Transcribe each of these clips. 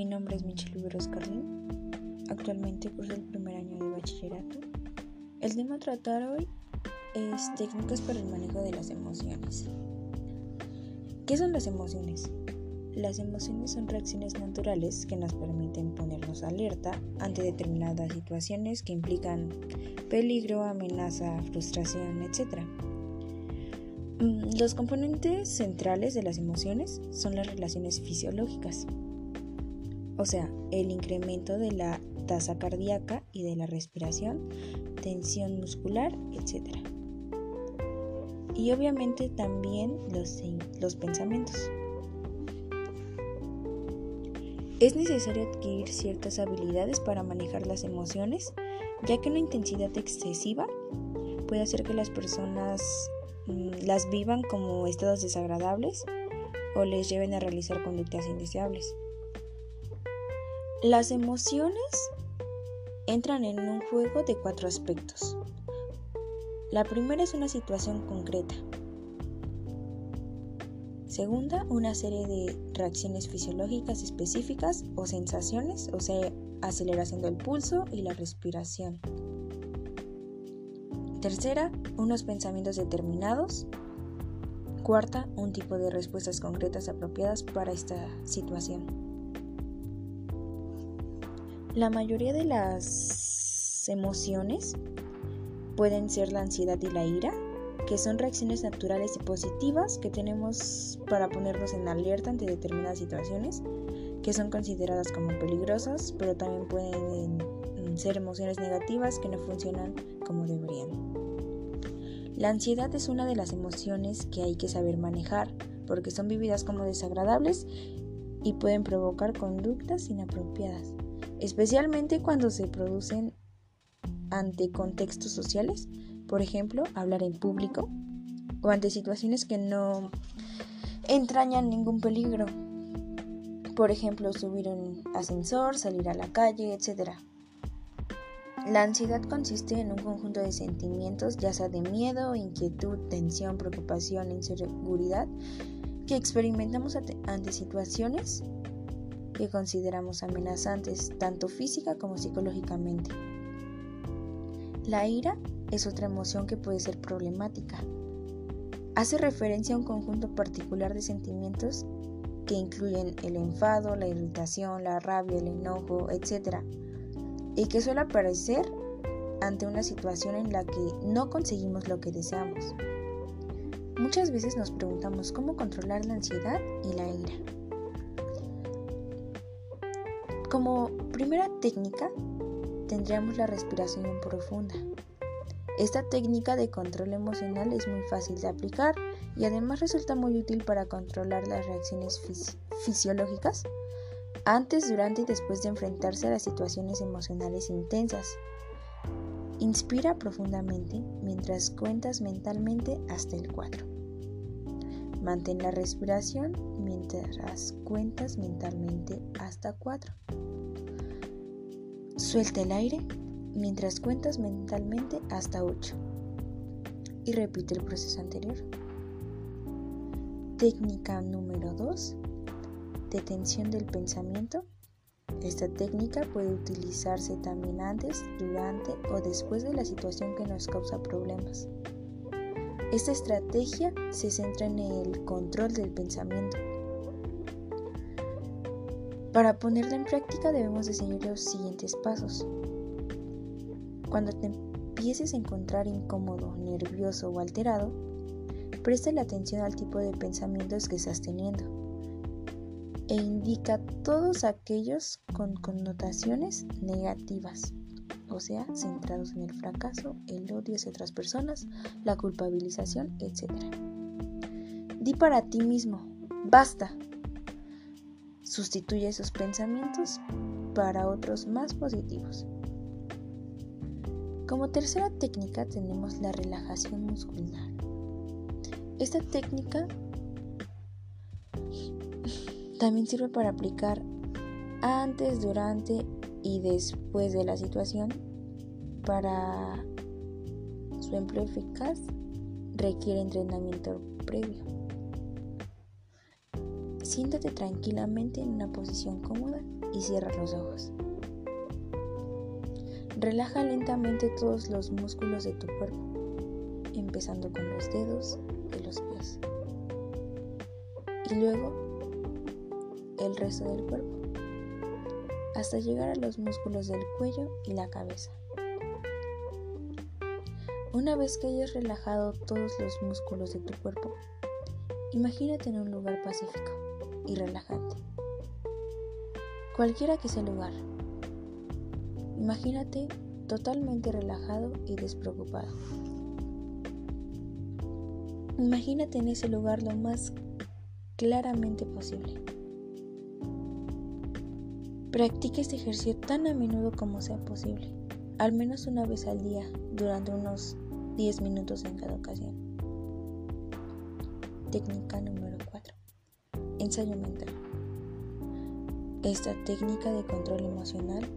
Mi nombre es Michelle Viveros Carlin. Actualmente curso el primer año de bachillerato. El tema a tratar hoy es técnicas para el manejo de las emociones. ¿Qué son las emociones? Las emociones son reacciones naturales que nos permiten ponernos alerta ante determinadas situaciones que implican peligro, amenaza, frustración, etc. Mm, los componentes centrales de las emociones son las relaciones fisiológicas, o sea, el incremento de la tasa cardíaca y de la respiración, tensión muscular, etc. Y obviamente también los, los pensamientos. Es necesario adquirir ciertas habilidades para manejar las emociones, ya que una intensidad excesiva puede hacer que las personas Mm, las vivan como estados desagradables o les lleven a realizar conductas indeseables. Las emociones entran en un juego de cuatro aspectos. La primera es una situación concreta. Segunda, una serie de reacciones fisiológicas específicas o sensaciones, o sea, aceleración del pulso y la respiración. Tercera, unos pensamientos determinados. Cuarta, un tipo de respuestas concretas apropiadas para esta situación. La mayoría de las emociones pueden ser la ansiedad y la ira, que son reacciones naturales y positivas que tenemos para ponernos en alerta ante determinadas situaciones que son consideradas como peligrosas, pero también pueden ser emociones negativas que no funcionan como deberían. La ansiedad es una de las emociones que hay que saber manejar porque son vividas como desagradables y pueden provocar conductas inapropiadas, especialmente cuando se producen ante contextos sociales, por ejemplo, hablar en público o ante situaciones que no entrañan ningún peligro, por ejemplo, subir un ascensor, salir a la calle, etc. La ansiedad consiste en un conjunto de sentimientos, ya sea de miedo, inquietud, tensión, preocupación, inseguridad, que experimentamos ante situaciones que consideramos amenazantes, tanto física como psicológicamente. La ira es otra emoción que puede ser problemática. Hace referencia a un conjunto particular de sentimientos que incluyen el enfado, la irritación, la rabia, el enojo, etc y que suele aparecer ante una situación en la que no conseguimos lo que deseamos. Muchas veces nos preguntamos cómo controlar la ansiedad y la ira. Como primera técnica, tendríamos la respiración profunda. Esta técnica de control emocional es muy fácil de aplicar y además resulta muy útil para controlar las reacciones fisiológicas antes, durante y después de enfrentarse a las situaciones emocionales intensas. Inspira profundamente mientras cuentas mentalmente hasta el 4. Mantén la respiración mientras cuentas mentalmente hasta 4. Suelta el aire mientras cuentas mentalmente hasta 8. Y repite el proceso anterior. Técnica número 2 detención del pensamiento. Esta técnica puede utilizarse también antes, durante o después de la situación que nos causa problemas. Esta estrategia se centra en el control del pensamiento. Para ponerla en práctica debemos de seguir los siguientes pasos. Cuando te empieces a encontrar incómodo, nervioso o alterado, presta la atención al tipo de pensamientos que estás teniendo e indica todos aquellos con connotaciones negativas, o sea, centrados en el fracaso, el odio hacia otras personas, la culpabilización, etc. Di para ti mismo, basta. Sustituye esos pensamientos para otros más positivos. Como tercera técnica tenemos la relajación muscular. Esta técnica también sirve para aplicar antes, durante y después de la situación. Para su empleo eficaz requiere entrenamiento previo. Siéntate tranquilamente en una posición cómoda y cierra los ojos. Relaja lentamente todos los músculos de tu cuerpo, empezando con los dedos de los pies. Y luego el resto del cuerpo, hasta llegar a los músculos del cuello y la cabeza. Una vez que hayas relajado todos los músculos de tu cuerpo, imagínate en un lugar pacífico y relajante. Cualquiera que sea el lugar, imagínate totalmente relajado y despreocupado. Imagínate en ese lugar lo más claramente posible. Practica este ejercicio tan a menudo como sea posible, al menos una vez al día, durante unos 10 minutos en cada ocasión. Técnica número 4. Ensayo mental. Esta técnica de control emocional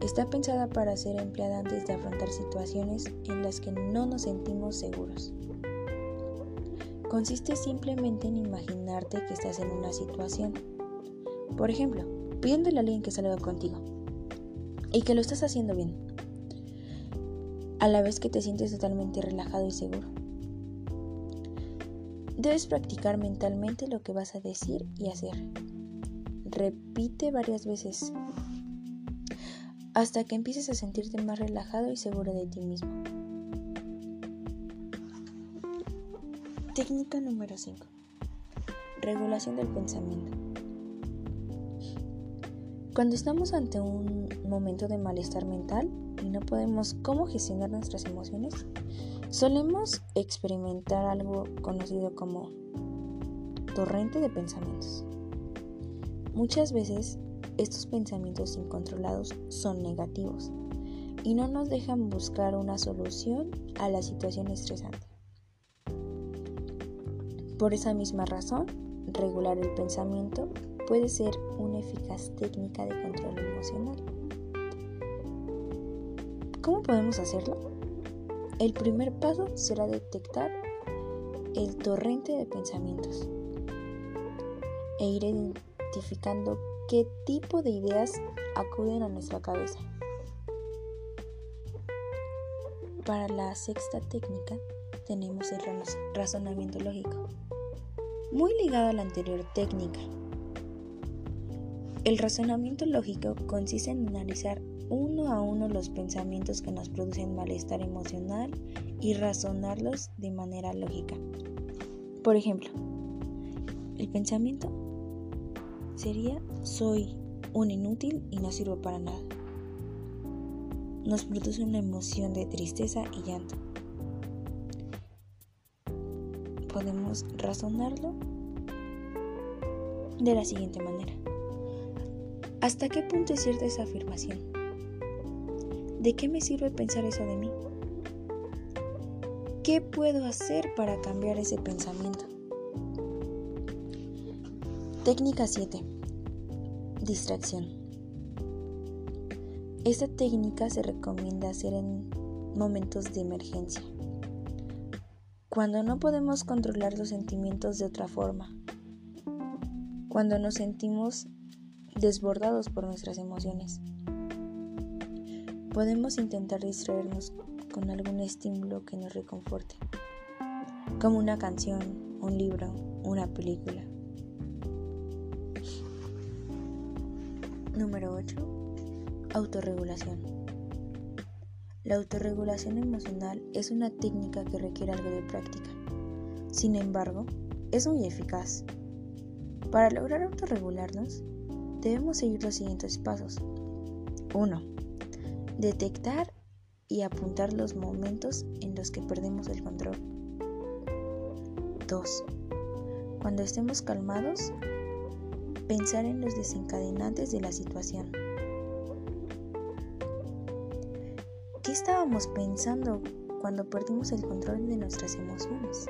está pensada para ser empleada antes de afrontar situaciones en las que no nos sentimos seguros. Consiste simplemente en imaginarte que estás en una situación. Por ejemplo, pidiéndole a alguien que salga contigo y que lo estás haciendo bien, a la vez que te sientes totalmente relajado y seguro. Debes practicar mentalmente lo que vas a decir y hacer. Repite varias veces hasta que empieces a sentirte más relajado y seguro de ti mismo. Técnica número 5. Regulación del pensamiento. Cuando estamos ante un momento de malestar mental y no podemos cómo gestionar nuestras emociones, solemos experimentar algo conocido como torrente de pensamientos. Muchas veces estos pensamientos incontrolados son negativos y no nos dejan buscar una solución a la situación estresante. Por esa misma razón, regular el pensamiento puede ser una eficaz técnica de control emocional. ¿Cómo podemos hacerlo? El primer paso será detectar el torrente de pensamientos e ir identificando qué tipo de ideas acuden a nuestra cabeza. Para la sexta técnica tenemos el razonamiento lógico, muy ligado a la anterior técnica el razonamiento lógico consiste en analizar uno a uno los pensamientos que nos producen malestar emocional y razonarlos de manera lógica. Por ejemplo, el pensamiento sería soy un inútil y no sirvo para nada. Nos produce una emoción de tristeza y llanto. Podemos razonarlo de la siguiente manera. ¿Hasta qué punto es cierta esa afirmación? ¿De qué me sirve pensar eso de mí? ¿Qué puedo hacer para cambiar ese pensamiento? Técnica 7. Distracción. Esta técnica se recomienda hacer en momentos de emergencia, cuando no podemos controlar los sentimientos de otra forma, cuando nos sentimos desbordados por nuestras emociones. Podemos intentar distraernos con algún estímulo que nos reconforte, como una canción, un libro, una película. Número 8. Autorregulación. La autorregulación emocional es una técnica que requiere algo de práctica. Sin embargo, es muy eficaz. Para lograr autorregularnos, debemos seguir los siguientes pasos. 1. Detectar y apuntar los momentos en los que perdemos el control. 2. Cuando estemos calmados, pensar en los desencadenantes de la situación. ¿Qué estábamos pensando cuando perdimos el control de nuestras emociones?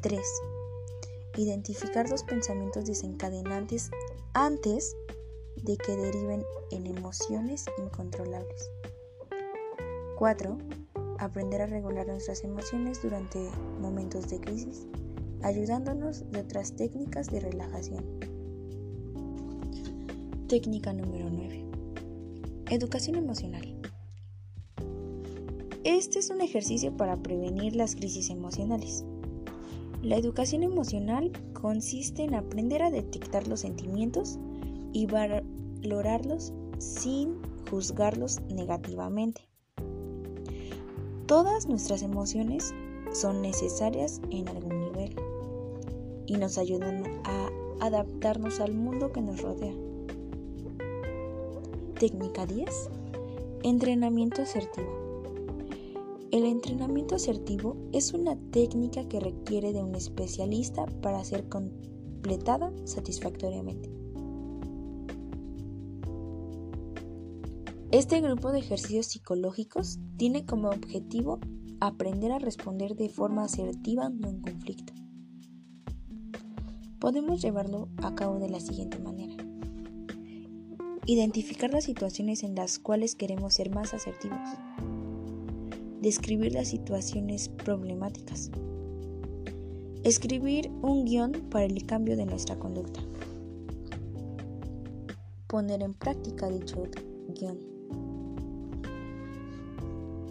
3. Identificar los pensamientos desencadenantes antes de que deriven en emociones incontrolables. 4. Aprender a regular nuestras emociones durante momentos de crisis, ayudándonos de otras técnicas de relajación. Técnica número 9. Educación emocional. Este es un ejercicio para prevenir las crisis emocionales. La educación emocional consiste en aprender a detectar los sentimientos y valorarlos sin juzgarlos negativamente. Todas nuestras emociones son necesarias en algún nivel y nos ayudan a adaptarnos al mundo que nos rodea. Técnica 10. Entrenamiento asertivo. El entrenamiento asertivo es una técnica que requiere de un especialista para ser completada satisfactoriamente. Este grupo de ejercicios psicológicos tiene como objetivo aprender a responder de forma asertiva ante un conflicto. Podemos llevarlo a cabo de la siguiente manera. Identificar las situaciones en las cuales queremos ser más asertivos describir las situaciones problemáticas, escribir un guion para el cambio de nuestra conducta, poner en práctica dicho guion.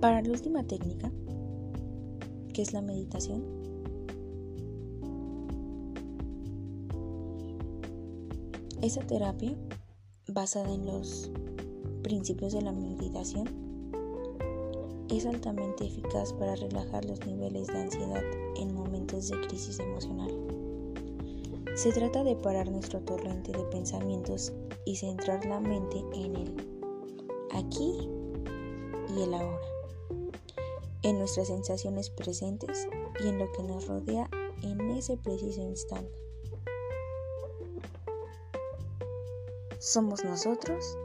Para la última técnica, que es la meditación, esa terapia basada en los principios de la meditación es altamente eficaz para relajar los niveles de ansiedad en momentos de crisis emocional. Se trata de parar nuestro torrente de pensamientos y centrar la mente en el aquí y el ahora, en nuestras sensaciones presentes y en lo que nos rodea en ese preciso instante. Somos nosotros